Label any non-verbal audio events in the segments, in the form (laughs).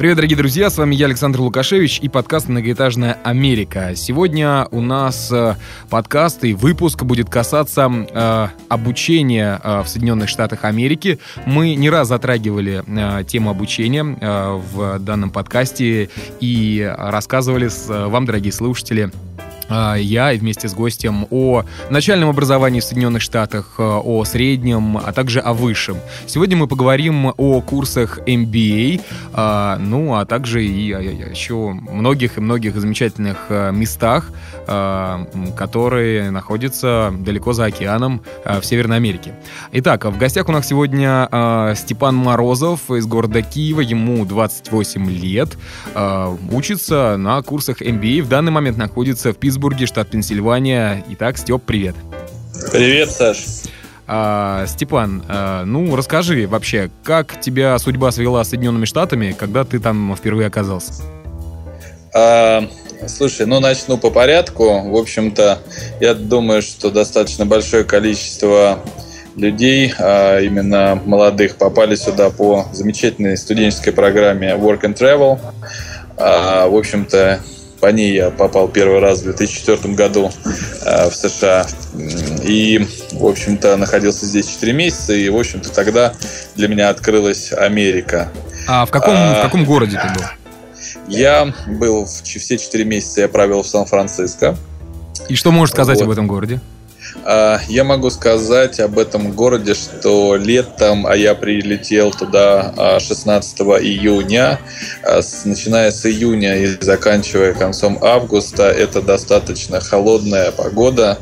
Привет, дорогие друзья, с вами я, Александр Лукашевич и подкаст «Многоэтажная Америка». Сегодня у нас э, подкаст и выпуск будет касаться э, обучения э, в Соединенных Штатах Америки. Мы не раз затрагивали э, тему обучения э, в данном подкасте и рассказывали с, э, вам, дорогие слушатели, я вместе с гостем о начальном образовании в Соединенных Штатах, э, о среднем, а также о высшем. Сегодня мы поговорим о курсах MBA, а, ну, а также и еще многих и многих замечательных э, местах, а, которые находятся далеко за океаном э, в Северной Америке. Итак, в гостях у нас сегодня Степан Морозов из города Киева, ему 28 лет, учится на курсах MBA, в данный момент находится в Питтсбурге, Питтсбурге, штат Пенсильвания. Итак, Степ, привет. Привет, Саш. А, Степан, а, ну расскажи вообще, как тебя судьба свела с Соединенными Штатами, когда ты там впервые оказался? А, слушай, ну начну по порядку. В общем-то, я думаю, что достаточно большое количество людей, а именно молодых, попали сюда по замечательной студенческой программе Work and Travel. А, в общем-то, по ней я попал первый раз в 2004 году э, в США. И, в общем-то, находился здесь 4 месяца. И, в общем-то, тогда для меня открылась Америка. А в каком, а, в каком городе ты был? Я был все 4 месяца, я провел в Сан-Франциско. И что можешь сказать вот. об этом городе? А, я могу сказать об этом городе, что летом, а я прилетел туда 16 а, июня, а, начиная с июня и заканчивая концом августа, это достаточно холодная погода,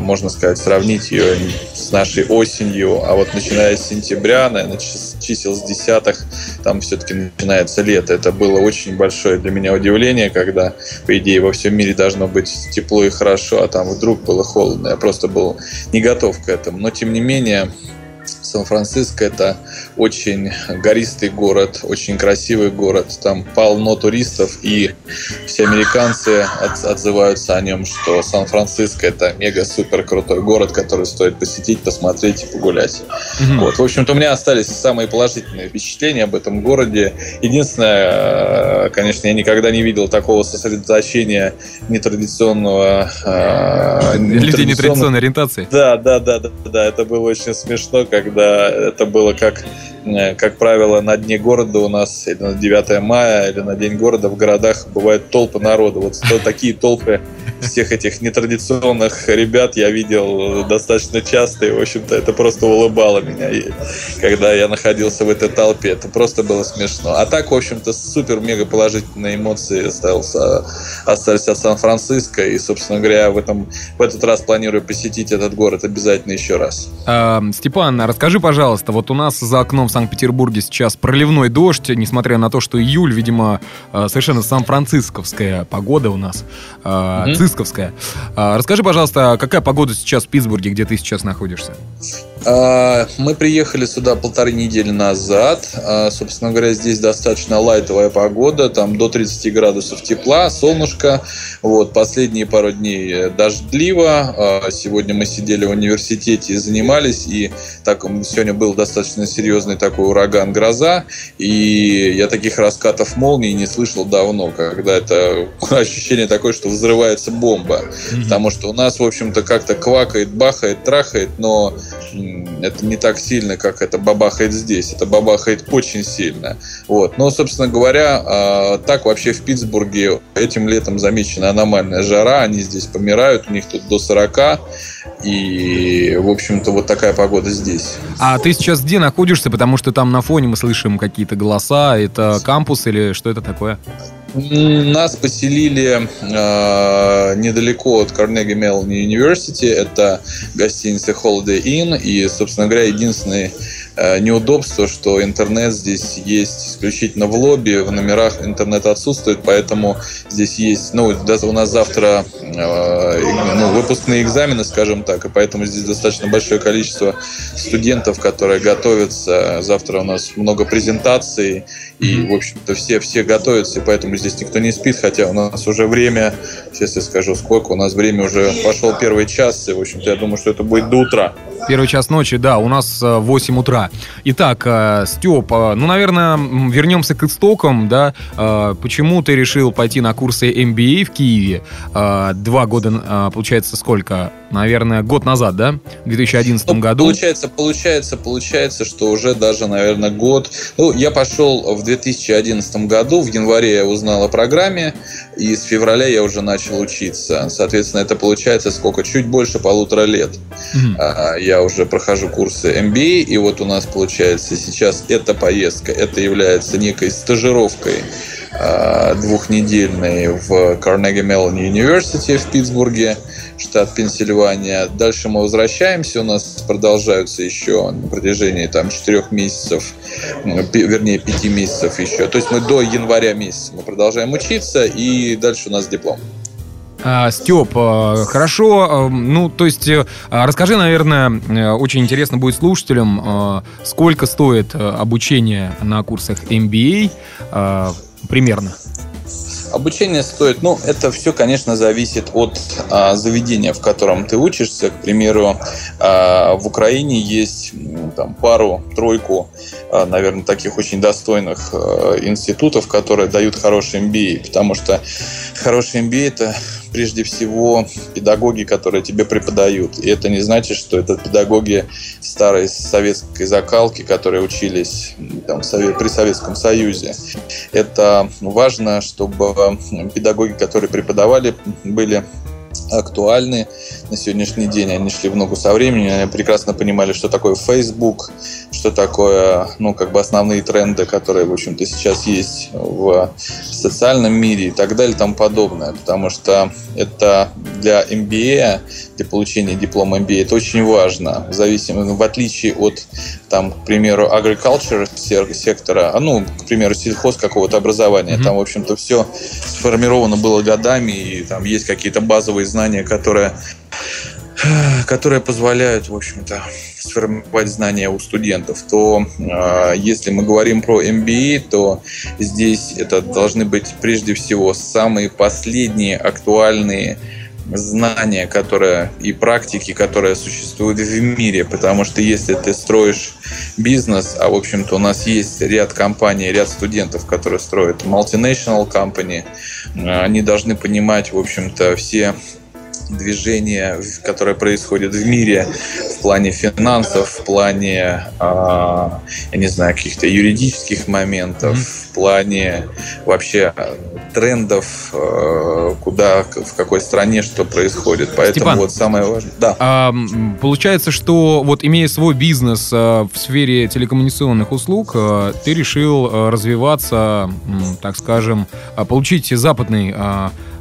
можно сказать, сравнить ее с нашей осенью, а вот начиная с сентября, наверное, чисел с десятых, там все-таки начинается лето. Это было очень большое для меня удивление, когда, по идее, во всем мире должно быть тепло и хорошо, а там вдруг было холодно. Я просто был не готов к этому. Но, тем не менее, Сан-Франциско это очень гористый город, очень красивый город. Там полно туристов, и все американцы от, отзываются о нем, что Сан-Франциско это мега-супер крутой город, который стоит посетить, посмотреть и погулять. Mm-hmm. Вот. В общем-то, у меня остались самые положительные впечатления об этом городе. Единственное, э, конечно, я никогда не видел такого сосредоточения нетрадиционного... Э, Людей нетрадиционной ориентации. Да, да, да, да, да. Это было очень смешно, когда когда это было как, как правило, на дне города у нас, или на 9 мая, или на День города в городах бывают толпы народа. Вот такие толпы всех этих нетрадиционных ребят я видел достаточно часто, и, в общем-то, это просто улыбало меня, и, когда я находился в этой толпе. Это просто было смешно. А так, в общем-то, супер-мега положительные эмоции остался, остались от Сан-Франциско, и, собственно говоря, в, этом, в этот раз планирую посетить этот город обязательно еще раз. А, Степан, расскажи, пожалуйста, вот у нас за окном Санкт-Петербурге сейчас проливной дождь, несмотря на то, что июль, видимо, э, совершенно сан-францисковская погода у нас. Угу Францисковская. А, расскажи, пожалуйста, какая погода сейчас в Питтсбурге, где ты сейчас находишься? Мы приехали сюда полторы недели назад. Собственно говоря, здесь достаточно лайтовая погода, там до 30 градусов тепла, солнышко. Вот, последние пару дней дождливо. Сегодня мы сидели в университете и занимались, и так сегодня был достаточно серьезный такой ураган, гроза, и я таких раскатов молний не слышал давно, когда это (laughs) ощущение такое, что взрывается бомба. Mm-hmm. Потому что у нас, в общем-то, как-то квакает, бахает, трахает, но это не так сильно, как это бабахает здесь. Это бабахает очень сильно. Вот. Но, собственно говоря, а, так вообще в Питтсбурге этим летом замечена аномальная жара. Они здесь помирают, у них тут до 40. И, в общем-то, вот такая погода здесь. А ты сейчас где находишься? Потому что там на фоне мы слышим какие-то голоса. Это кампус или что это такое? Нас поселили э, недалеко от Carnegie Mellon University. Это гостиница Holiday Inn. И, собственно говоря, единственный неудобство, что интернет здесь есть исключительно в лобби, в номерах интернет отсутствует, поэтому здесь есть, ну, даже у нас завтра ну, выпускные экзамены, скажем так, и поэтому здесь достаточно большое количество студентов, которые готовятся. Завтра у нас много презентаций, и, в общем-то, все, все готовятся, и поэтому здесь никто не спит, хотя у нас уже время, сейчас я скажу, сколько, у нас время уже пошел первый час, и, в общем-то, я думаю, что это будет до утра. Первый час ночи, да, у нас 8 э, утра. Итак, э, Степ, э, ну, наверное, вернемся к истокам, да. Почему ты решил пойти на курсы MBA в Киеве? Два года, получается, сколько? Наверное, год назад, да? В 2011 ну, году. Получается, получается, получается, что уже даже, наверное, год. Ну, я пошел в 2011 году, в январе я узнал о программе, и с февраля я уже начал учиться. Соответственно, это получается сколько? Чуть больше полутора лет. Mm-hmm. Я уже прохожу курсы MBA, и вот у нас получается сейчас эта поездка, это является некой стажировкой а, двухнедельной в Carnegie Mellon University в Питтсбурге, штат Пенсильвания. Дальше мы возвращаемся, у нас продолжаются еще на протяжении там четырех месяцев, вернее пяти месяцев еще. То есть мы до января месяца мы продолжаем учиться, и дальше у нас диплом. А, Степ, а, хорошо, а, ну, то есть, э, расскажи, наверное, э, очень интересно будет слушателям, сколько стоит э, обучение на курсах MBA примерно? Обучение стоит, ну, это все, конечно, зависит от а, заведения, в котором ты учишься. К примеру, а, в Украине есть там пару-тройку, а, наверное, таких очень достойных а, институтов, которые дают хороший MBA, потому что хороший MBA это прежде всего педагоги, которые тебе преподают. И это не значит, что это педагоги старой советской закалки, которые учились там, при Советском Союзе. Это важно, чтобы педагоги, которые преподавали, были актуальны на сегодняшний день. Они шли в ногу со временем, они прекрасно понимали, что такое Facebook, что такое, ну, как бы основные тренды, которые, в общем-то, сейчас есть в социальном мире и так далее и тому подобное. Потому что это для MBA, для получения диплома MBA, это очень важно. В, зависимости, в отличие от, там, к примеру, agriculture сектора, а, ну, к примеру, сельхоз какого-то образования, mm-hmm. там, в общем-то, все сформировано было годами, и там есть какие-то базовые знания, которые которые позволяют, в общем-то, сформировать знания у студентов, то э, если мы говорим про MBA, то здесь это должны быть прежде всего самые последние актуальные знания, которые и практики, которые существуют в мире, потому что если ты строишь бизнес, а в общем-то у нас есть ряд компаний, ряд студентов, которые строят multinational company, они должны понимать, в общем-то, все движения, которое происходит в мире в плане финансов, в плане, я не знаю, каких-то юридических моментов, mm-hmm. в плане вообще трендов, э, куда, в какой стране что происходит. Поэтому Степан, вот самое важное. Да. А, получается, что вот имея свой бизнес а, в сфере телекоммуникационных услуг, а, ты решил развиваться, так скажем, получить западный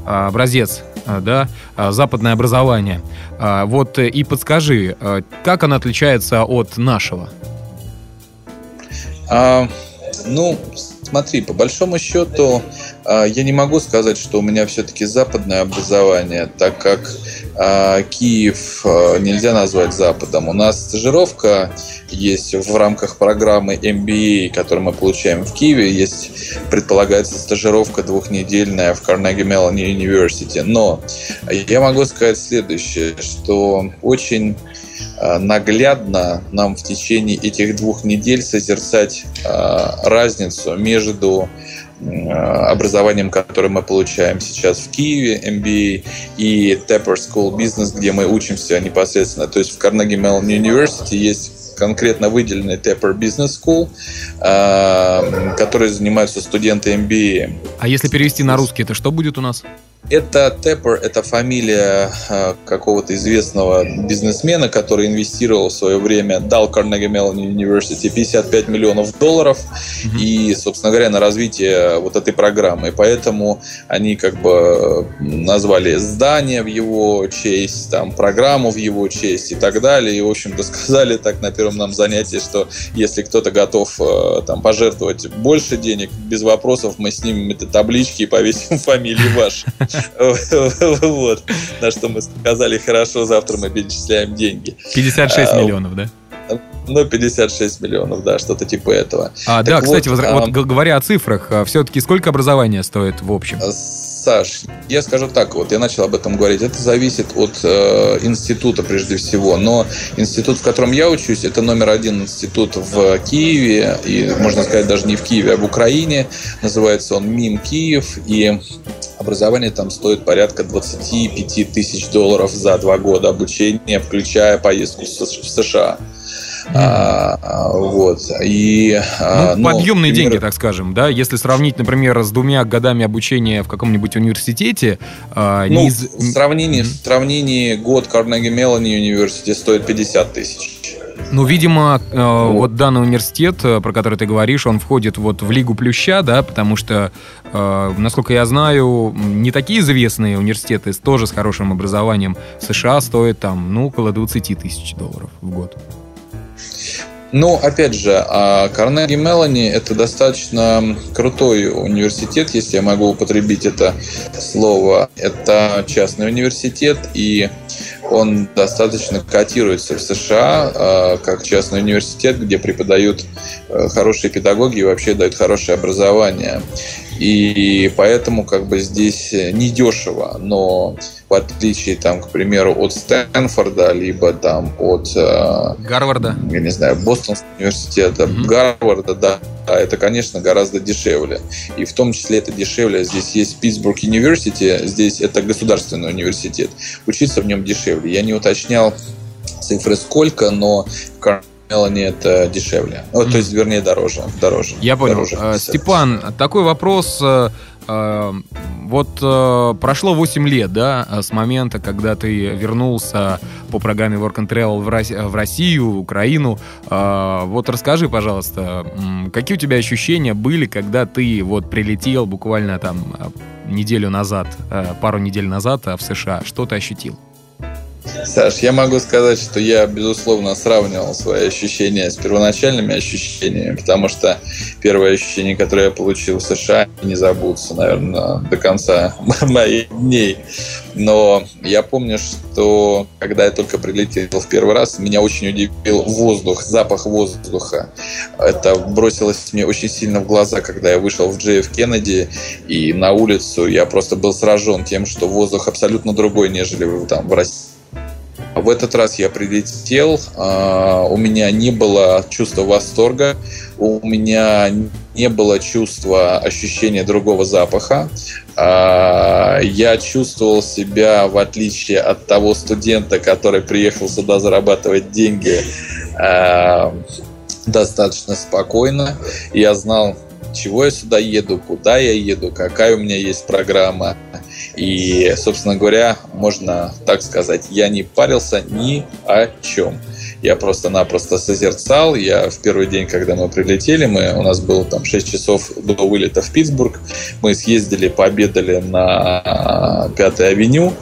образец, да, западное образование. Вот и подскажи, как оно отличается от нашего? А, ну, смотри, по большому счету, а, я не могу сказать, что у меня все-таки западное образование, так как а, Киев а, нельзя назвать западом. У нас стажировка есть в рамках программы MBA, которую мы получаем в Киеве. Есть, предполагается, стажировка двухнедельная в Carnegie Mellon University. Но я могу сказать следующее, что очень Э, наглядно нам в течение этих двух недель созерцать разницу между образованием, которое мы получаем сейчас в Киеве, MBA, и Tepper School Business, где мы учимся непосредственно. То есть в Carnegie Mellon University есть конкретно выделенный Tepper Business School, который занимаются студенты MBA. А если перевести на русский, это что будет у нас? Это Теппер, это фамилия э, какого-то известного бизнесмена, который инвестировал в свое время, дал Carnegie Mellon University 55 миллионов долларов mm-hmm. и, собственно говоря, на развитие вот этой программы. Поэтому они как бы назвали здание в его честь, там, программу в его честь и так далее. И, в общем-то, (laughs) сказали так на первом нам занятии, что если кто-то готов э, там пожертвовать больше денег, без вопросов мы снимем эти таблички и повесим (laughs) фамилии ваши. Вот. На что мы сказали, хорошо, завтра мы перечисляем деньги. 56 а, миллионов, да? Ну, 56 миллионов, да, что-то типа этого. А, да, кстати, вот, а, говоря о цифрах, а, все-таки сколько образования стоит в общем? Саш, я скажу так, вот я начал об этом говорить, это зависит от э, института прежде всего, но институт, в котором я учусь, это номер один институт в Киеве, и можно сказать даже не в Киеве, а в Украине, называется он МИМ Киев, и образование там стоит порядка 25 тысяч долларов за два года обучения, включая поездку в США. А, а, вот. И, а, ну, ну, подъемные например... деньги, так скажем, да? Если сравнить, например, с двумя годами обучения в каком-нибудь университете... А, ну, не в, сравнении, mm-hmm. в сравнении год Carnegie Mellon University стоит 50 тысяч. Ну, видимо, э, вот. вот данный университет, э, про который ты говоришь, он входит вот в Лигу Плюща, да, потому что, э, насколько я знаю, не такие известные университеты тоже с хорошим образованием в США стоят там, ну, около 20 тысяч долларов в год. Ну, опять же, Карнеги Мелани – это достаточно крутой университет, если я могу употребить это слово. Это частный университет, и он достаточно котируется в США а, как частный университет, где преподают э, хорошие педагоги и вообще дают хорошее образование. И поэтому как бы здесь недешево, но в отличие, там, к примеру, от Стэнфорда, либо там от... Э, Гарварда? Я не знаю, Бостонского университета, mm-hmm. Гарварда, да, это, конечно, гораздо дешевле. И в том числе это дешевле. Здесь есть Питтсбург Университи, здесь это государственный университет. Учиться в нем дешевле. Я не уточнял цифры сколько, но в Мелани это дешевле. Mm-hmm. То есть, вернее, дороже. дороже Я понял. Дороже, а, Степан, такой вопрос э, вот э, прошло 8 лет, да, с момента, когда ты вернулся по программе Work and Travel в Россию, в Украину. Э, вот расскажи, пожалуйста, какие у тебя ощущения были, когда ты вот прилетел буквально там э, неделю назад, пару недель назад в США? Что ты ощутил? Саш, я могу сказать, что я, безусловно, сравнивал свои ощущения с первоначальными ощущениями, потому что первые ощущения, которые я получил в США, не забудутся, наверное, до конца (laughs) моих дней. Но я помню, что когда я только прилетел в первый раз, меня очень удивил воздух, запах воздуха. Это бросилось мне очень сильно в глаза, когда я вышел в JF Кеннеди и на улицу я просто был сражен тем, что воздух абсолютно другой, нежели там в России в этот раз я прилетел, а, у меня не было чувства восторга, у меня не было чувства ощущения другого запаха. А, я чувствовал себя, в отличие от того студента, который приехал сюда зарабатывать деньги, а, достаточно спокойно. Я знал, чего я сюда еду, куда я еду, какая у меня есть программа. И, собственно говоря, можно так сказать, я не парился ни о чем. Я просто-напросто созерцал. Я в первый день, когда мы прилетели, мы, у нас было там 6 часов до вылета в Питтсбург. Мы съездили, пообедали на Пятой авеню.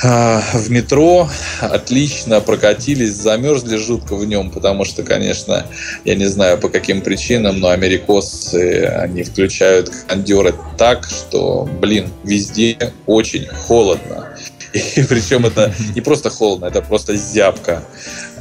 А, в метро отлично прокатились, замерзли жутко в нем, потому что, конечно, я не знаю по каким причинам, но америкосы, они включают кондеры так, что, блин, везде очень холодно. (laughs) И причем это не просто холодно, это просто зябко.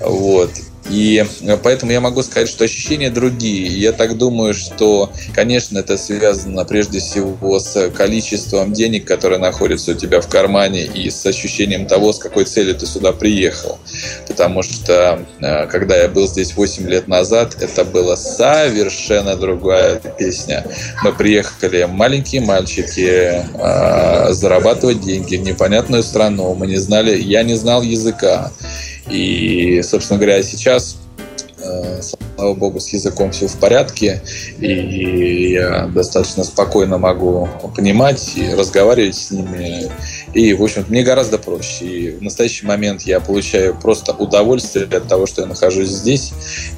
Вот. И поэтому я могу сказать, что ощущения другие. Я так думаю, что, конечно, это связано прежде всего с количеством денег, которые находятся у тебя в кармане, и с ощущением того, с какой целью ты сюда приехал. Потому что, э, когда я был здесь 8 лет назад, это была совершенно другая песня. Мы приехали маленькие мальчики э, зарабатывать деньги в непонятную страну. Мы не знали, я не знал языка. И, собственно говоря, сейчас э, слава богу, с языком все в порядке, и я достаточно спокойно могу понимать и разговаривать с ними. И, в общем мне гораздо проще. И в настоящий момент я получаю просто удовольствие от того, что я нахожусь здесь,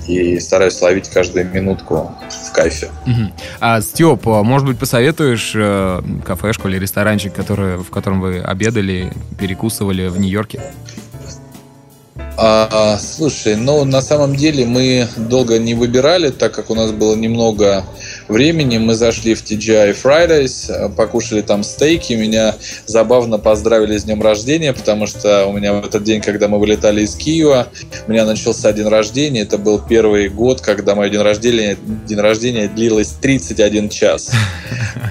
и стараюсь ловить каждую минутку в кайфе. Угу. А, Степ, а, может быть, посоветуешь э, кафешку или ресторанчик, который, в котором вы обедали, перекусывали в Нью-Йорке? А, слушай, ну на самом деле мы долго не выбирали, так как у нас было немного времени. Мы зашли в TGI Fridays, покушали там стейки. Меня забавно поздравили с днем рождения, потому что у меня в этот день, когда мы вылетали из Киева, у меня начался день рождения. Это был первый год, когда мой день рождения, день рождения длилось 31 час.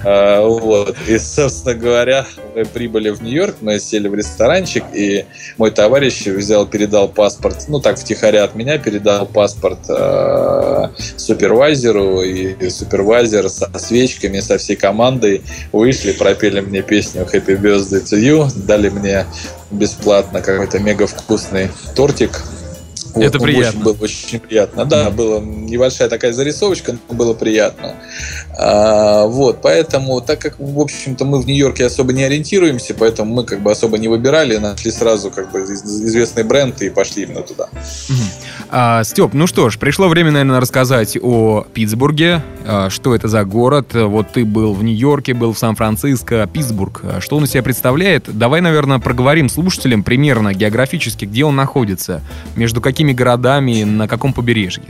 А, (laughs) вот. И, собственно говоря, мы прибыли в Нью-Йорк, мы сели в ресторанчик, и мой товарищ взял, передал паспорт, ну так втихаря от меня, передал паспорт э, супервайзеру, и супервайзер со свечками, со всей командой вышли, пропели мне песню Happy Birthday to You, дали мне бесплатно какой-то мега вкусный тортик, вот, это приятно. Очень, было очень приятно. Да, была небольшая такая зарисовочка, но было приятно. А, вот, поэтому, так как, в общем-то, мы в Нью-Йорке особо не ориентируемся, поэтому мы как бы особо не выбирали, нашли сразу как бы известный бренд и пошли именно туда. А, Степ, ну что ж, пришло время, наверное, рассказать о Питтсбурге. А, что это за город? Вот ты был в Нью-Йорке, был в Сан-Франциско, Питтсбург. А что он из себя представляет? Давай, наверное, проговорим слушателям примерно географически, где он находится, между какими городами, на каком побережье?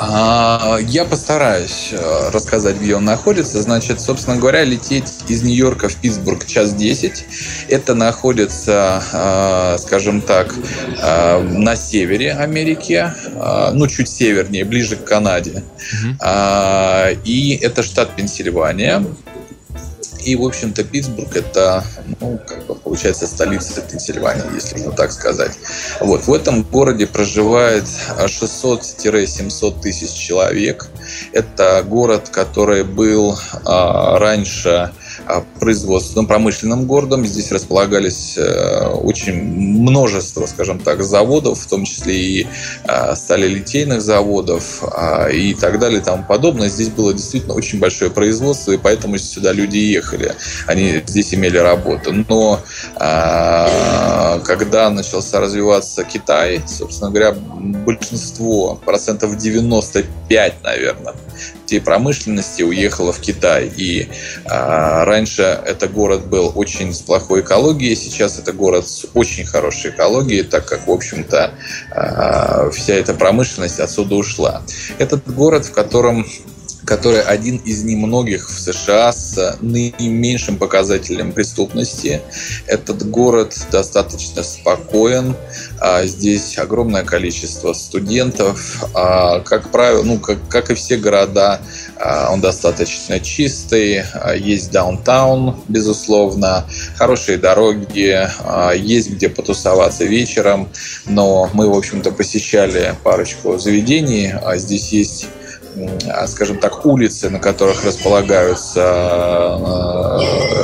А, я постараюсь э, рассказать, где он находится. Значит, собственно говоря, лететь из Нью-Йорка в Питтсбург час 10. Это находится, э, скажем так, э, на севере Америки, ну, чуть севернее, ближе к Канаде. Угу. И это штат Пенсильвания. И, в общем-то, Питтсбург это, ну, как бы получается столица Пенсильвании, если можно так сказать. Вот, в этом городе проживает 600-700 тысяч человек. Это город, который был а, раньше производственным, промышленным городом. Здесь располагались э, очень множество, скажем так, заводов, в том числе и а, сталелитейных заводов а, и так далее и тому подобное. Здесь было действительно очень большое производство, и поэтому сюда люди ехали. Они здесь имели работу. Но когда начался развиваться Китай, собственно говоря, большинство, процентов 95, наверное, всей промышленности уехала в Китай. И а, раньше это город был очень с плохой экологией, сейчас это город с очень хорошей экологией, так как, в общем-то, а, вся эта промышленность отсюда ушла. Этот город, в котором который один из немногих в США с наименьшим показателем преступности. Этот город достаточно спокоен. А здесь огромное количество студентов. А, как правило, ну, как, как и все города, он достаточно чистый. Есть даунтаун, безусловно. Хорошие дороги. Есть где потусоваться вечером. Но мы, в общем-то, посещали парочку заведений. Здесь есть а, скажем так, улицы, на которых располагаются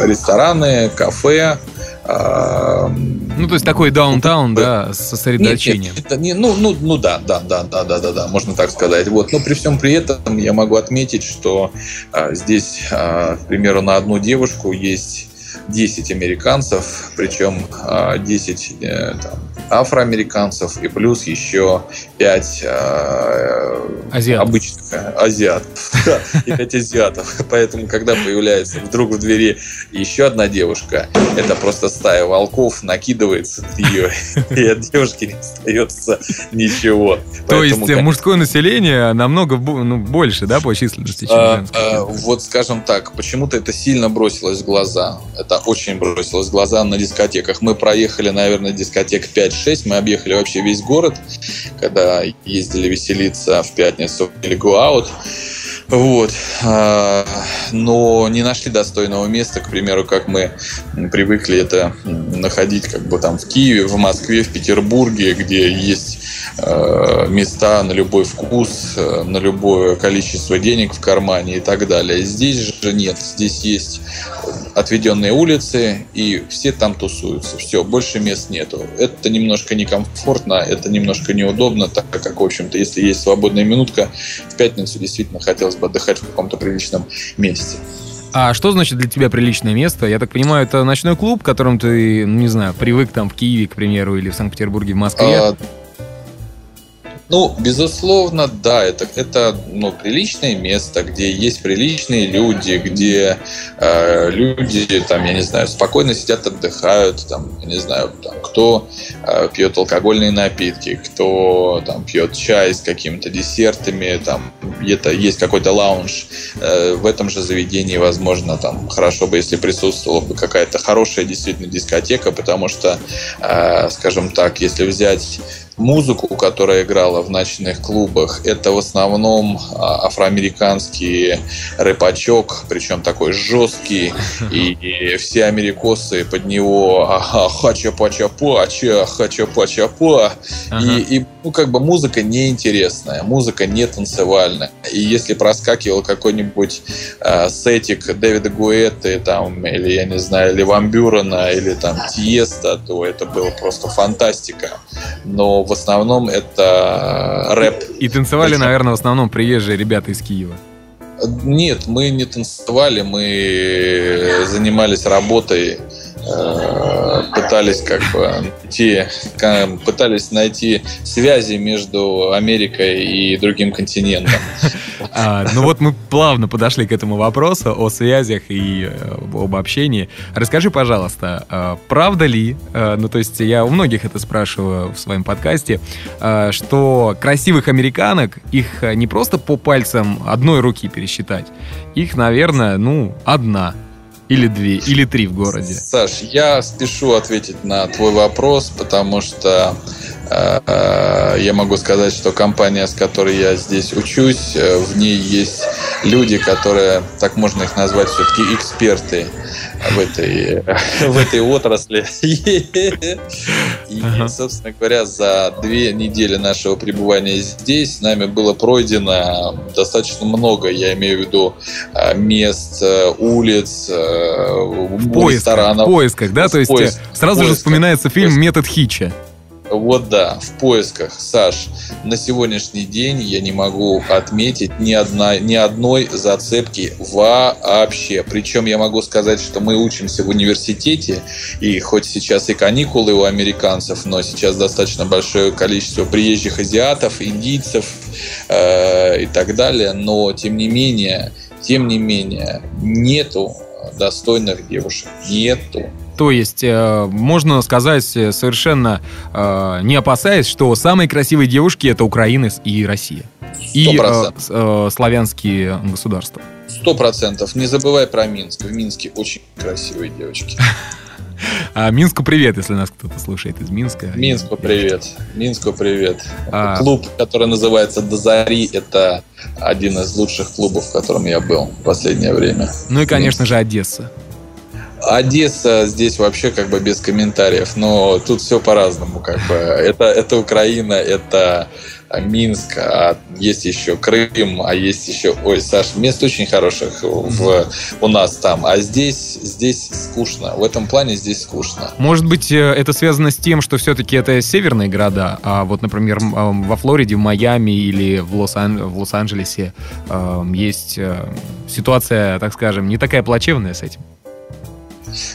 рестораны, кафе. Э, ну, то есть такой даунтаун, да, с сосредоточением. Нет, нет, это не, ну, ну, ну да, да, да, да, да, да, да, можно так сказать. Вот. Но при всем при этом я могу отметить, что а, здесь, а, к примеру, на одну девушку есть 10 американцев, причем 10 э, там, афроамериканцев и плюс еще 5 э, обычных э, азиатов. (laughs) и 5 азиатов. Поэтому, когда появляется вдруг в двери еще одна девушка, это просто стая волков накидывается на нее, (laughs) и от девушки не остается ничего. То есть мужское население намного ну, больше, да, по численности, чем а? А, вот, скажем так, почему-то это сильно бросилось в глаза. Это очень бросилось в глаза на дискотеках. Мы проехали, наверное, дискотек 5-6, мы объехали вообще весь город, когда ездили веселиться в пятницу или go out. Вот. А, но не нашли достойного места, к примеру, как мы привыкли это находить как бы там в Киеве, в Москве, в Петербурге, где есть э, места на любой вкус, э, на любое количество денег в кармане и так далее. Здесь же нет. Здесь есть отведенные улицы, и все там тусуются. Все, больше мест нету. Это немножко некомфортно, это немножко неудобно, так как, в общем-то, если есть свободная минутка, в пятницу действительно хотелось бы отдыхать в каком-то приличном месте. А что значит для тебя приличное место? Я так понимаю, это ночной клуб, к которому ты, ну, не знаю, привык там в Киеве, к примеру, или в Санкт-Петербурге, в Москве? А, ну, безусловно, да, это, это ну, приличное место, где есть приличные люди, где э, люди, там, я не знаю, спокойно сидят, отдыхают, там, я не знаю, там, кто э, пьет алкогольные напитки, кто там пьет чай с какими-то десертами, там, это есть какой-то лаунж. Э, в этом же заведении, возможно, там, хорошо бы, если присутствовала бы какая-то хорошая действительно дискотека, потому что, э, скажем так, если взять музыку, которая играла в ночных клубах, это в основном а, афроамериканский рэпачок, причем такой жесткий, и, все америкосы под него хача-пача-пача, хача-пача-па, и, и ну, как бы музыка неинтересная, музыка не танцевальная. И если проскакивал какой-нибудь э, сетик Дэвида Гуэты, там, или, я не знаю, или Ван Бюрена, или там Тиеста, то это было просто фантастика. Но в основном это рэп. И танцевали, наверное, в основном приезжие ребята из Киева. Нет, мы не танцевали, мы занимались работой Э, пытались как бы найти, пытались найти связи между Америкой и другим континентом. А, ну вот мы плавно подошли к этому вопросу о связях и э, об общении. Расскажи, пожалуйста, а, правда ли, э, ну то есть я у многих это спрашиваю в своем подкасте, что красивых американок их не просто по пальцам одной руки пересчитать, их, наверное, ну, одна. Или две, или три в городе. Саш, я спешу ответить на твой вопрос, потому что э, я могу сказать, что компания, с которой я здесь учусь, э, в ней есть люди, которые, так можно их назвать, все-таки эксперты в этой, в этой отрасли. (laughs) И, собственно говоря, за две недели нашего пребывания здесь нами было пройдено достаточно много, я имею в виду а, мест, э, улиц, э, в поисках, ресторанов. В поисках, да? То есть э, сразу же вспоминается фильм «Метод Хича». Вот да, в поисках, Саш, на сегодняшний день я не могу отметить ни, одна, ни одной зацепки вообще. Причем я могу сказать, что мы учимся в университете, и хоть сейчас и каникулы у американцев, но сейчас достаточно большое количество приезжих азиатов, индийцев э, и так далее, но тем не менее, тем не менее, нету достойных девушек, нету. То есть э, можно сказать э, совершенно э, не опасаясь, что самые красивые девушки это Украина и Россия. И э, э, славянские государства. Сто процентов. Не забывай про Минск. В Минске очень красивые девочки. (laughs) А Минску привет, если нас кто-то слушает из Минска. Минску привет. Минску привет. А... Клуб, который называется Дозари, это один из лучших клубов, в котором я был в последнее время. Ну и, конечно Минск. же, Одесса. Одесса здесь вообще как бы без комментариев, но тут все по-разному. Как бы. это, это Украина, это Минск, а есть еще Крым, а есть еще... Ой, Саш, мест очень хороших в, у нас там, а здесь, здесь скучно. В этом плане здесь скучно. Может быть, э, это связано с тем, что все-таки это северные города, а вот, например, во Флориде, в Майами или в, Лос-Ан- в Лос-Анджелесе э, есть э, ситуация, так скажем, не такая плачевная с этим?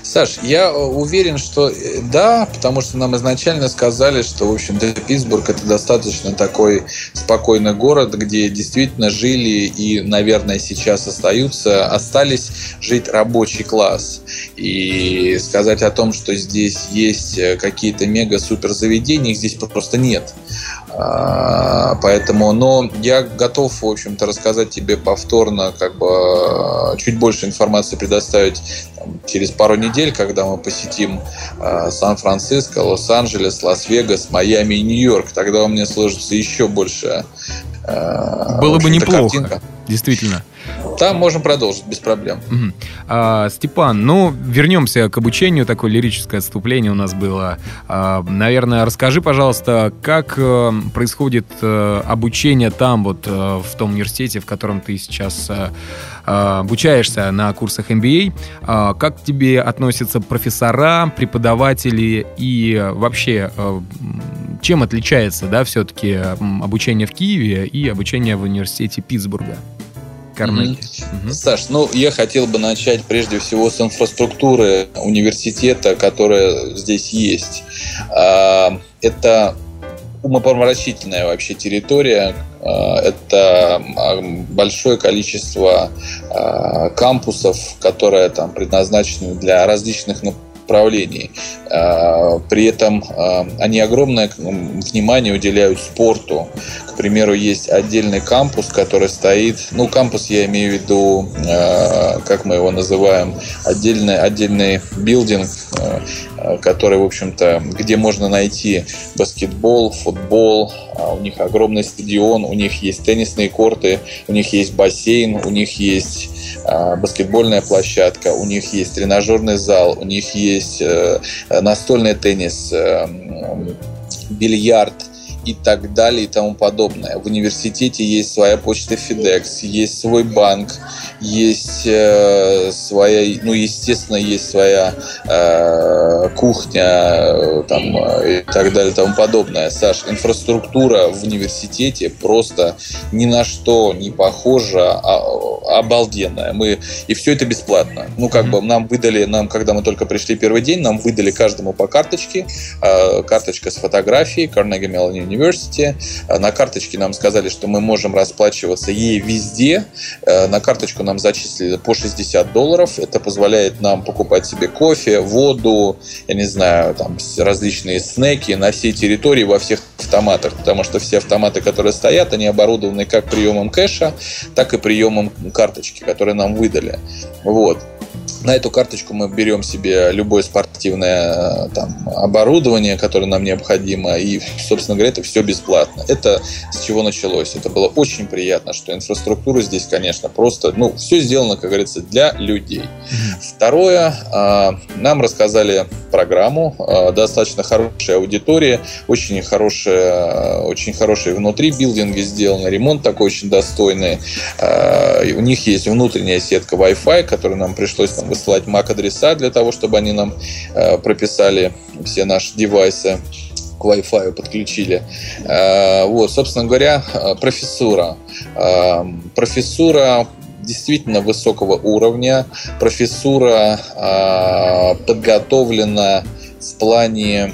Саш, я уверен, что э, да, потому что нам изначально сказали, что, в общем-то, Питтсбург это достаточно такой спокойный город, где действительно жили и, наверное, сейчас остаются, остались жить рабочий класс. И сказать о том, что здесь есть э, какие-то мега-супер заведения, их здесь просто нет. А, поэтому, но я готов, в общем-то, рассказать тебе повторно, как бы чуть больше информации предоставить там, через пару недель, когда мы посетим э, Сан-Франциско, Лос-Анджелес, Лас-Вегас, Майами и Нью-Йорк. Тогда у меня сложится еще больше. Э, Было бы неплохо. Картинка. действительно. Там можем продолжить без проблем. Угу. А, Степан, ну, вернемся к обучению. Такое лирическое отступление у нас было. А, наверное, расскажи, пожалуйста, как а, происходит а, обучение там, вот а, в том университете, в котором ты сейчас а, обучаешься на курсах MBA. А, как к тебе относятся профессора, преподаватели и вообще а, чем отличается, да, все-таки обучение в Киеве и обучение в университете Питтсбурга? Карнеги. Mm-hmm. Mm-hmm. Саш, ну я хотел бы начать прежде всего с инфраструктуры университета, которая здесь есть. Это умопомрачительная вообще территория. Это большое количество кампусов, которые там предназначены для различных направлений. А, при этом а, они огромное внимание уделяют спорту. К примеру, есть отдельный кампус, который стоит, ну, кампус я имею в виду, а, как мы его называем, отдельный, отдельный билдинг, который, в общем-то, где можно найти баскетбол, футбол, у них огромный стадион, у них есть теннисные корты, у них есть бассейн, у них есть баскетбольная площадка, у них есть тренажерный зал, у них есть э, настольный теннис, э, бильярд и так далее и тому подобное. В университете есть своя почта FedEx, есть свой банк, есть э, своя, ну, естественно, есть своя э, кухня э, там, э, и так далее и тому подобное. Саш, инфраструктура в университете просто ни на что не похожа, а, обалденная. Мы, и все это бесплатно. Ну, как бы нам выдали, нам, когда мы только пришли первый день, нам выдали каждому по карточке, э, карточка с фотографией, Carnegie Mellon University. Э, на карточке нам сказали, что мы можем расплачиваться ей везде. Э, на карточку нам зачислили по 60 долларов. Это позволяет нам покупать себе кофе, воду, я не знаю, там различные снеки на всей территории, во всех автоматах, потому что все автоматы, которые стоят, они оборудованы как приемом кэша, так и приемом карточки, которые нам выдали. Вот. На эту карточку мы берем себе любое спортивное э, там, оборудование, которое нам необходимо, и, собственно говоря, это все бесплатно. Это с чего началось. Это было очень приятно, что инфраструктура здесь, конечно, просто, ну, все сделано, как говорится, для людей. Второе, э, нам рассказали программу, э, достаточно хорошая аудитория, очень хорошая, очень хорошие внутри билдинги сделаны, ремонт такой очень достойный. У них есть внутренняя сетка Wi-Fi, которую нам пришлось там высылать MAC-адреса для того, чтобы они нам э, прописали все наши девайсы к Wi-Fi подключили. Э, вот, собственно говоря, э, профессура. Профессура действительно высокого уровня. Профессура подготовлена в плане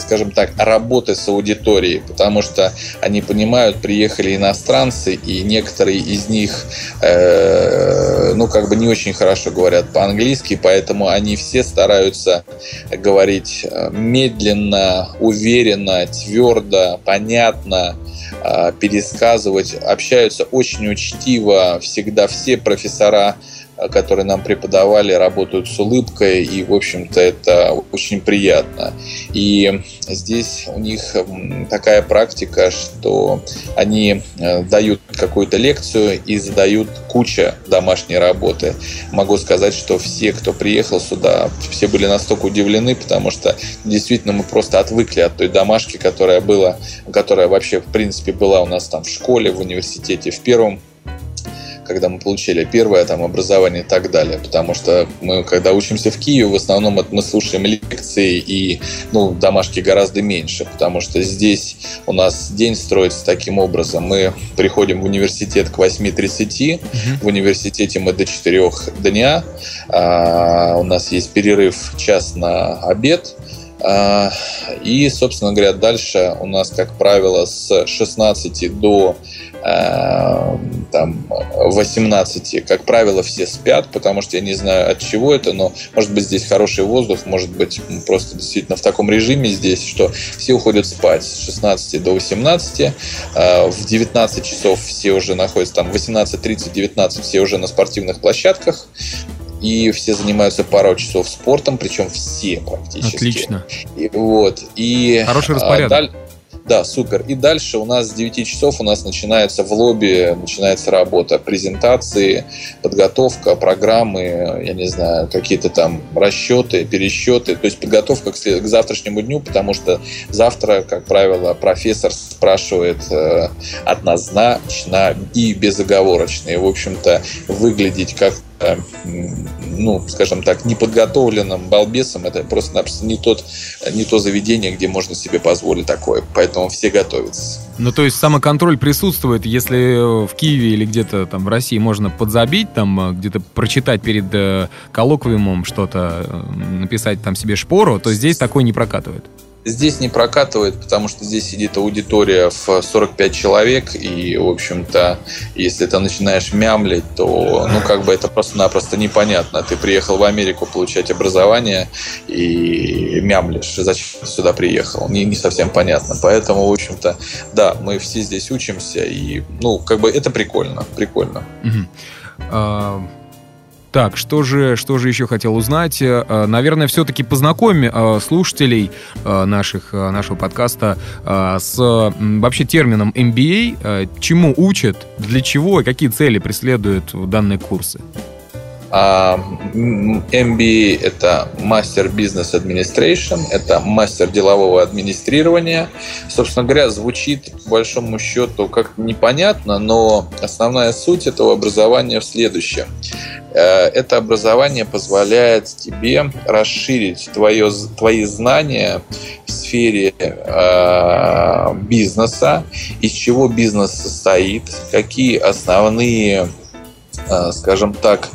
скажем так, работы с аудиторией, потому что они понимают, приехали иностранцы, и некоторые из них, э, ну, как бы не очень хорошо говорят по-английски, поэтому они все стараются говорить э, медленно, уверенно, твердо, понятно, э, пересказывать, общаются очень учтиво, всегда все профессора которые нам преподавали, работают с улыбкой, и, в общем-то, это очень приятно. И здесь у них такая практика, что они э, дают какую-то лекцию и задают куча домашней работы. Могу сказать, что все, кто приехал сюда, все были настолько удивлены, потому что действительно мы просто отвыкли от той домашки, которая была, которая вообще, в принципе, была у нас там в школе, в университете, в первом когда мы получили первое там образование и так далее. Потому что мы, когда учимся в Киеве, в основном мы слушаем лекции и ну, домашки гораздо меньше, потому что здесь у нас день строится таким образом. Мы приходим в университет к 8.30, угу. в университете мы до 4 дня, а, у нас есть перерыв час на обед, и, собственно говоря, дальше у нас, как правило, с 16 до Э, там 18, как правило, все спят, потому что я не знаю от чего это, но может быть здесь хороший воздух, может быть просто действительно в таком режиме здесь, что все уходят спать с 16 до 18, э, в 19 часов все уже находятся там 18.30-19 все уже на спортивных площадках, и все занимаются пару часов спортом, причем все практически. Отлично. И, вот, и, Хороший распорядок. Даль, Да, супер. И дальше у нас с 9 часов у нас начинается в лобби, начинается работа, презентации, подготовка, программы, я не знаю, какие-то там расчеты, пересчеты. То есть подготовка к, к завтрашнему дню, потому что завтра, как правило, профессор спрашивает э, однозначно и безоговорочно. И, в общем-то, выглядеть как ну, скажем так, неподготовленным балбесом, это просто-напросто не, тот, не то заведение, где можно себе позволить такое. Поэтому все готовятся. Ну, то есть самоконтроль присутствует, если в Киеве или где-то там в России можно подзабить, там э, где-то прочитать перед э, коллоквиумом что-то, написать там себе шпору, то здесь такое не прокатывает. Здесь не прокатывает, потому что здесь сидит аудитория в 45 человек, и, в общем-то, если ты начинаешь мямлить, то, ну, как бы это просто-напросто непонятно. Ты приехал в Америку получать образование и мямлишь. Зачем ты сюда приехал? Не, не совсем понятно. Поэтому, в общем-то, да, мы все здесь учимся, и, ну, как бы это прикольно, прикольно. Uh-huh. Так, что же, что же еще хотел узнать? Э, наверное, все-таки познакомь э, слушателей э, наших, нашего подкаста с вообще термином MBA. Чему учат, для чего и какие цели преследуют данные курсы? А MBA – это мастер бизнес Administration, это мастер делового администрирования. Собственно говоря, звучит по большому счету как-то непонятно, но основная суть этого образования в следующем. Э, это образование позволяет тебе расширить твое, твои знания в сфере э, бизнеса, из чего бизнес состоит, какие основные, э, скажем так,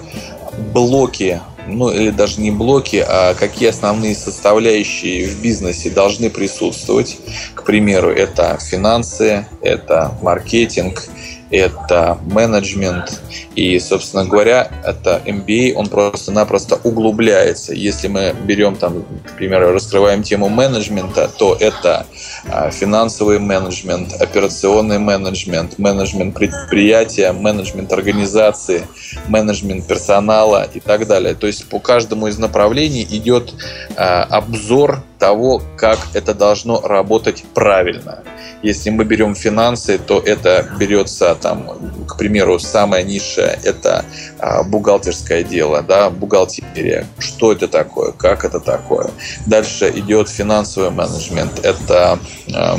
блоки, ну или даже не блоки, а какие основные составляющие в бизнесе должны присутствовать. К примеру, это финансы, это маркетинг, это менеджмент. И, собственно говоря, это MBA, он просто-напросто углубляется. Если мы берем там, к примеру, раскрываем тему менеджмента, то это а, финансовый менеджмент, операционный менеджмент, менеджмент предприятия, менеджмент организации, менеджмент персонала и так далее. То есть по каждому из направлений идет а, обзор того, как это должно работать правильно. Если мы берем финансы, то это берется там, к примеру, самое низшее – это а, бухгалтерское дело, да, бухгалтерия. Что это такое, как это такое. Дальше идет финансовый менеджмент. Это а,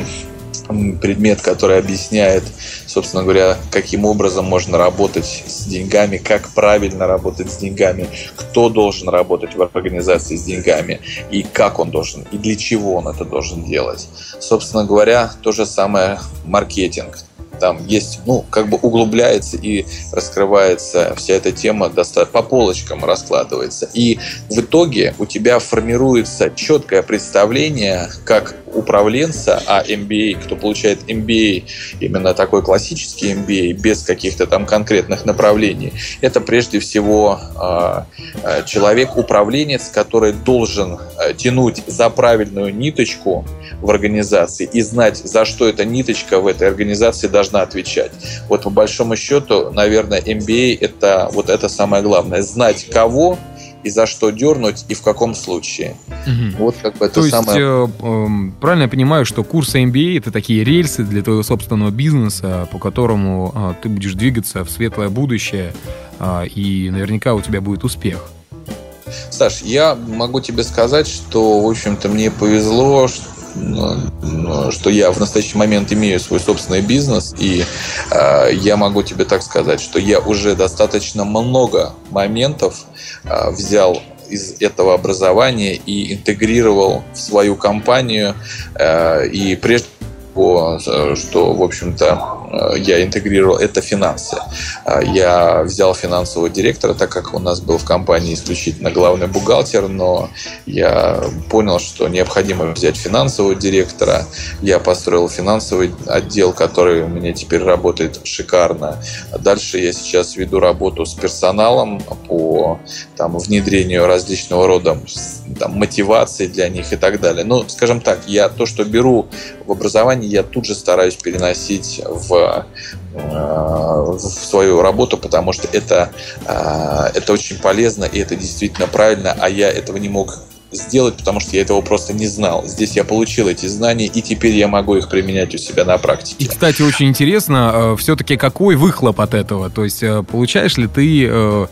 предмет, который объясняет, собственно говоря, каким образом можно работать с деньгами, как правильно работать с деньгами, кто должен работать в организации с деньгами и как он должен, и для чего он это должен делать. Собственно говоря, то же самое маркетинг там есть, ну, как бы углубляется и раскрывается вся эта тема по полочкам раскладывается. И в итоге у тебя формируется четкое представление, как управленца, а MBA, кто получает MBA, именно такой классический MBA, без каких-то там конкретных направлений, это прежде всего человек-управленец, который должен тянуть за правильную ниточку в организации и знать, за что эта ниточка в этой организации должна отвечать. Вот по большому счету, наверное, MBA это вот это самое главное. Знать кого, и за что дернуть, и в каком случае. Угу. Вот как бы это То самое... есть, э, э, правильно я понимаю, что курсы MBA — это такие рельсы для твоего собственного бизнеса, по которому э, ты будешь двигаться в светлое будущее, э, и наверняка у тебя будет успех. Саш, я могу тебе сказать, что, в общем-то, мне повезло, что, что я в настоящий момент имею свой собственный бизнес, и э, я могу тебе так сказать, что я уже достаточно много моментов а, взял из этого образования и интегрировал в свою компанию. А, и прежде всего, что, в общем-то, Э, я интегрировал, это финансы. Э, я взял финансового директора, так как у нас был в компании исключительно главный бухгалтер, но я понял, что необходимо взять финансового директора. Я построил финансовый отдел, который у меня теперь работает шикарно. Дальше я сейчас веду работу с персоналом по там, внедрению различного рода там, мотивации для них и так далее. Ну, скажем так, я то, что беру в образовании, я тут же стараюсь переносить в в свою работу, потому что это, э, это очень полезно и это действительно правильно, а я этого не мог сделать, потому что я этого просто не знал. Здесь я получил эти знания, и теперь я могу их применять у себя на практике. И, кстати, очень интересно, э, все-таки какой выхлоп от этого? То есть э, получаешь ли ты э,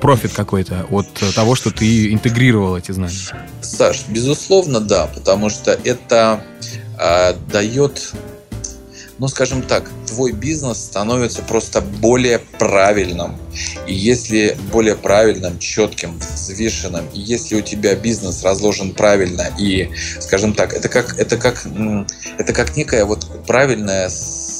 профит какой-то от того, что ты интегрировал эти знания? Саш, безусловно, да, потому что это э, дает ну, скажем так, твой бизнес становится просто более правильным. И если более правильным, четким, взвешенным, и если у тебя бизнес разложен правильно, и, скажем так, это как, это как, это как некая вот правильная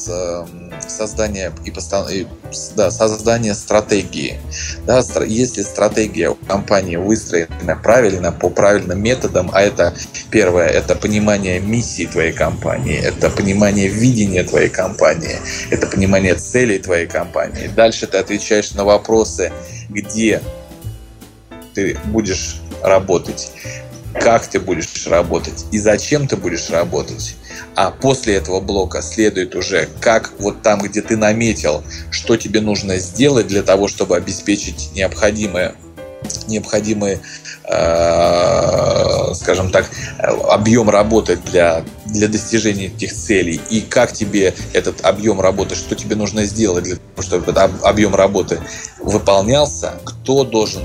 эм, создание и, и да, создание стратегии. Да, если стратегия у компании выстроена правильно, по правильным методам, а это первое, это понимание миссии твоей компании, это понимание видения твоей компании, это понимание целей твоей компании. Дальше ты отвечаешь на вопросы, где ты будешь работать, как ты будешь работать и зачем ты будешь работать. А после этого блока следует уже, как вот там, где ты наметил, что тебе нужно сделать для того, чтобы обеспечить необходимое необходимый, э, скажем так, объем работы для, для достижения этих целей. И как тебе этот объем работы, что тебе нужно сделать для того, чтобы этот объем работы выполнялся, кто должен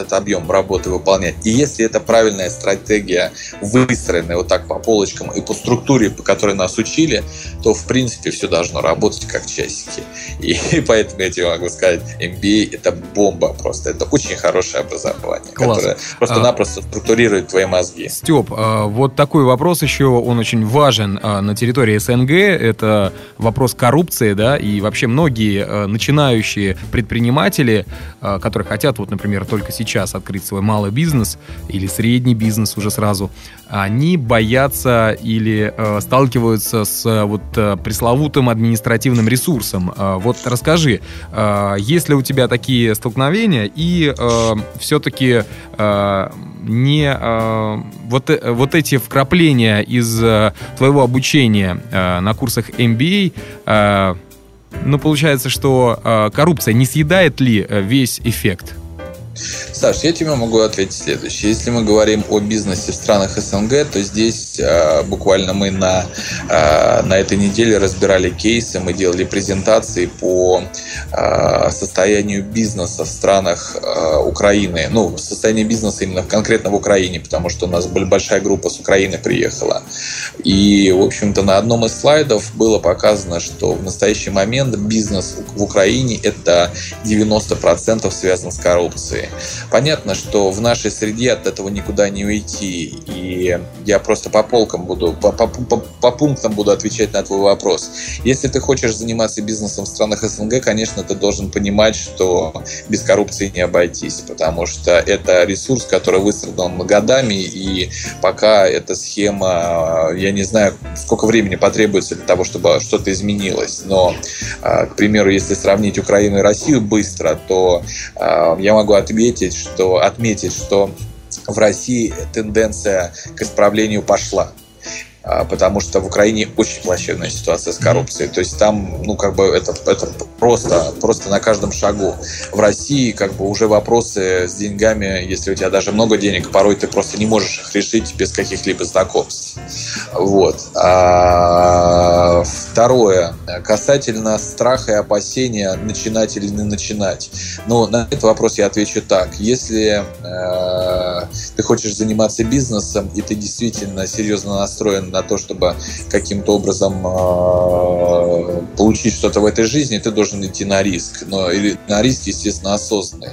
этот объем работы выполнять. И если это правильная стратегия, выстроенная вот так по полочкам и по структуре, по которой нас учили, то в принципе все должно работать как часики. И, и (laughs) поэтому я тебе могу сказать, MBA это бомба просто. Это очень хорошее образование, Класс. которое просто-напросто а, структурирует твои мозги. Степ, а, вот такой вопрос еще, он очень важен а, на территории СНГ. Это вопрос коррупции, да, и вообще многие а, начинающие предприниматели, которые хотят, вот, например, только сейчас сейчас открыть свой малый бизнес или средний бизнес уже сразу, они боятся или э, сталкиваются с э, вот э, пресловутым административным ресурсом. Э, вот расскажи, э, есть ли у тебя такие столкновения и э, все-таки э, не э, вот, э, вот эти вкрапления из э, твоего обучения э, на курсах MBA э, ну, получается, что э, коррупция не съедает ли э, весь эффект? Саш, я тебе могу ответить следующее. Если мы говорим о бизнесе в странах СНГ, то здесь э, буквально мы на, э, на этой неделе разбирали кейсы, мы делали презентации по э, состоянию бизнеса в странах э, Украины. Ну, состояние бизнеса именно конкретно в Украине, потому что у нас большая группа с Украины приехала. И, в общем-то, на одном из слайдов было показано, что в настоящий момент бизнес в Украине это 90% связан с коррупцией. Понятно, что в нашей среде от этого никуда не уйти. И я просто по полкам буду, по, по, по, по пунктам буду отвечать на твой вопрос. Если ты хочешь заниматься бизнесом в странах СНГ, конечно, ты должен понимать, что без коррупции не обойтись, потому что это ресурс, который выстрадан годами, и пока эта схема, я не знаю, сколько времени потребуется для того, чтобы что-то изменилось. Но, а, к примеру, если сравнить Украину и Россию быстро, то а, я могу отметить, отметить, что, отметить, что в России тенденция к исправлению пошла. А, потому что в Украине очень плачевная ситуация с коррупцией. То есть там, ну, как бы это, это просто, просто на каждом шагу. В России, как бы, уже вопросы с деньгами, если у тебя даже много денег, порой ты просто не можешь их решить без каких-либо знакомств. Вот. А, второе. Касательно страха и опасения начинать или не начинать. Ну, на этот вопрос я отвечу так. Если э, ты хочешь заниматься бизнесом, и ты действительно серьезно настроен на то, чтобы каким-то образом э, получить что-то в этой жизни, ты должен идти на риск. Но или на риск, естественно, осознанный.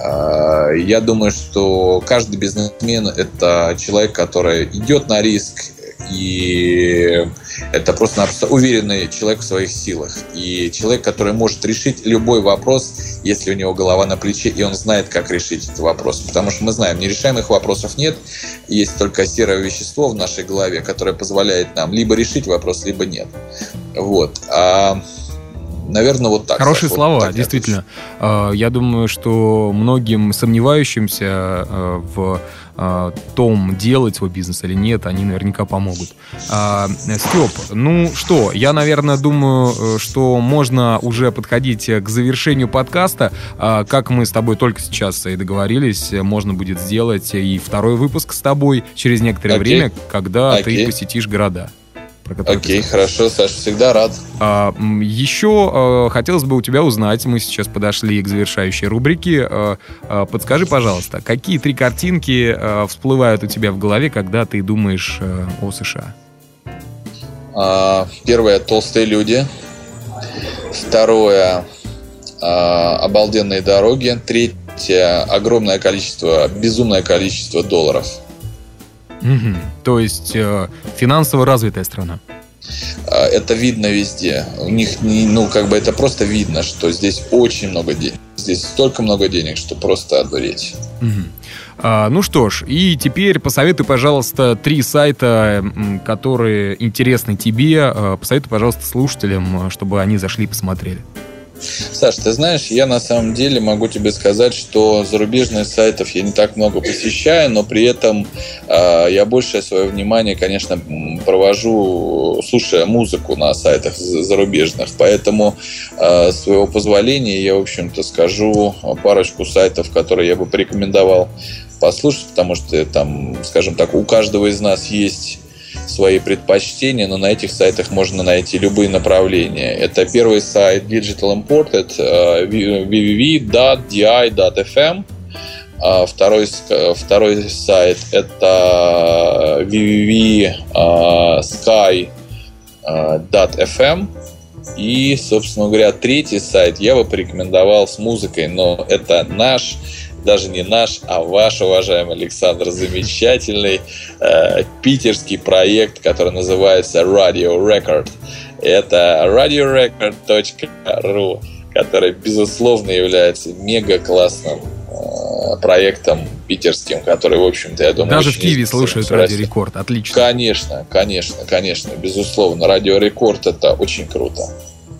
Э, я думаю, что каждый бизнесмен это человек, который идет на риск, и это просто-напросто уверенный человек в своих силах. И человек, который может решить любой вопрос, если у него голова на плече, и он знает, как решить этот вопрос. Потому что мы знаем, нерешаемых вопросов нет. Есть только серое вещество в нашей голове, которое позволяет нам либо решить вопрос, либо нет. Вот. А наверное, вот так. Хорошие Саш, слова, вот так действительно. А, Я думаю, что многим сомневающимся а, в а, том, делать свой бизнес или нет, они наверняка помогут. А, Степ, ну что, я, наверное, думаю, э, что можно уже подходить к завершению подкаста. А, Как мы с тобой только сейчас и договорились, можно будет сделать и второй выпуск с тобой через некоторое Окей. время, когда ты Окей. посетишь города. Про которые ты Окей, хорошо, Саша, всегда рад. а, Еще э, хотелось бы у тебя узнать, мы сейчас подошли к завершающей рубрике. Э, э, Подскажи, пожалуйста, какие три картинки э, всплывают у тебя в голове, когда ты думаешь э, о США? А, Первое толстые люди. Второе а, обалденные дороги. Третье огромное количество, безумное количество долларов. Мгм. То есть э, финансово развитая страна. А, Это видно везде. У них, не- ну, как бы это просто видно, что здесь очень много денег. Здесь столько много денег, что просто одуреть. Мгм. А, ну что ж, и теперь посоветуй, пожалуйста, три сайта, которые интересны тебе. Э, Посоветуй, пожалуйста, слушателям, э, чтобы они зашли и посмотрели. Саш, ты знаешь, я на самом деле могу тебе сказать, что зарубежных сайтов я не так много посещаю, но при этом э, я большее свое внимание, конечно, провожу, слушая музыку на сайтах за- зарубежных. Поэтому э, с своего позволения я, в общем-то, скажу парочку сайтов, которые я бы порекомендовал послушать, потому что там, скажем так, у каждого из нас есть свои предпочтения, но на этих сайтах можно найти любые направления. Это первый сайт Digital Imported, э, www.di.fm. А Второй, э, второй сайт это www.sky.fm. И, собственно говоря, третий сайт я бы порекомендовал с музыкой, но это наш, даже не наш, а ваш, уважаемый Александр, замечательный э, питерский проект, который называется Radio Record. Это radiorecord.ru, который, безусловно, является мега классным э, проектом питерским, который, в общем-то, я думаю... Даже в Киеве слушают. Радио Рекорд. Отлично. Конечно, конечно, конечно, безусловно. Радио Рекорд это очень круто.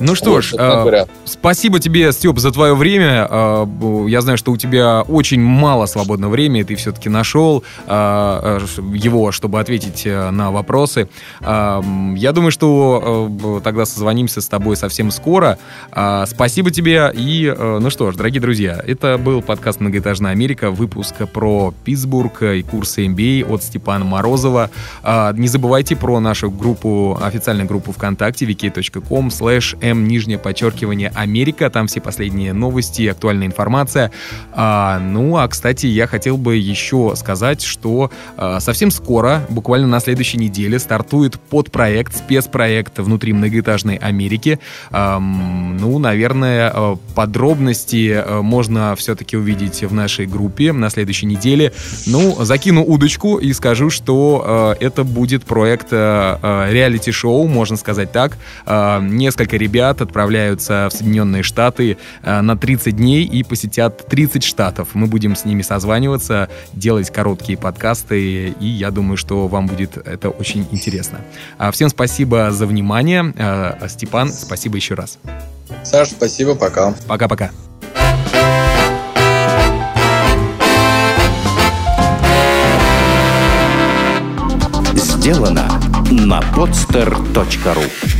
Ну что Вот, ж, э, спасибо тебе, Степ, за твое время. Э, Я знаю, что у тебя очень мало свободного времени, ты все-таки нашел э, его, чтобы ответить на вопросы. Э, Я думаю, что э, тогда созвонимся с тобой совсем скоро. Э, Спасибо тебе. И, э, ну что ж, дорогие друзья, это был подкаст «Многоэтажная Америка», выпуск про Питтсбург и курсы MBA от Степана Морозова. А, Не забывайте про нашу группу, официальную группу ВКонтакте wiki.com slash m нижнее подчеркивание Америка. Там все последние новости, актуальная информация. А, ну, а, кстати, я хотел бы еще сказать, что а, совсем скоро, буквально на следующей неделе, стартует подпроект, спецпроект внутри многоэтажной Америки. Ам, ну, наверное, э, подробности э, можно все-таки увидеть в нашей группе на следующей неделе. Ну, закину удочку и скажу, что э, это будет проект э, э, реалити-шоу, можно сказать так. Э, несколько ребят отправляются в Соединенные Штаты э, на 30 дней и посетят 30 штатов. Мы будем с ними созваниваться, делать короткие подкасты, и я думаю, что вам будет это очень интересно. А Всем спасибо за внимание. Э, Степан, спасибо еще раз. Саш, спасибо, пока. Пока-пока. Сделано на podster.ru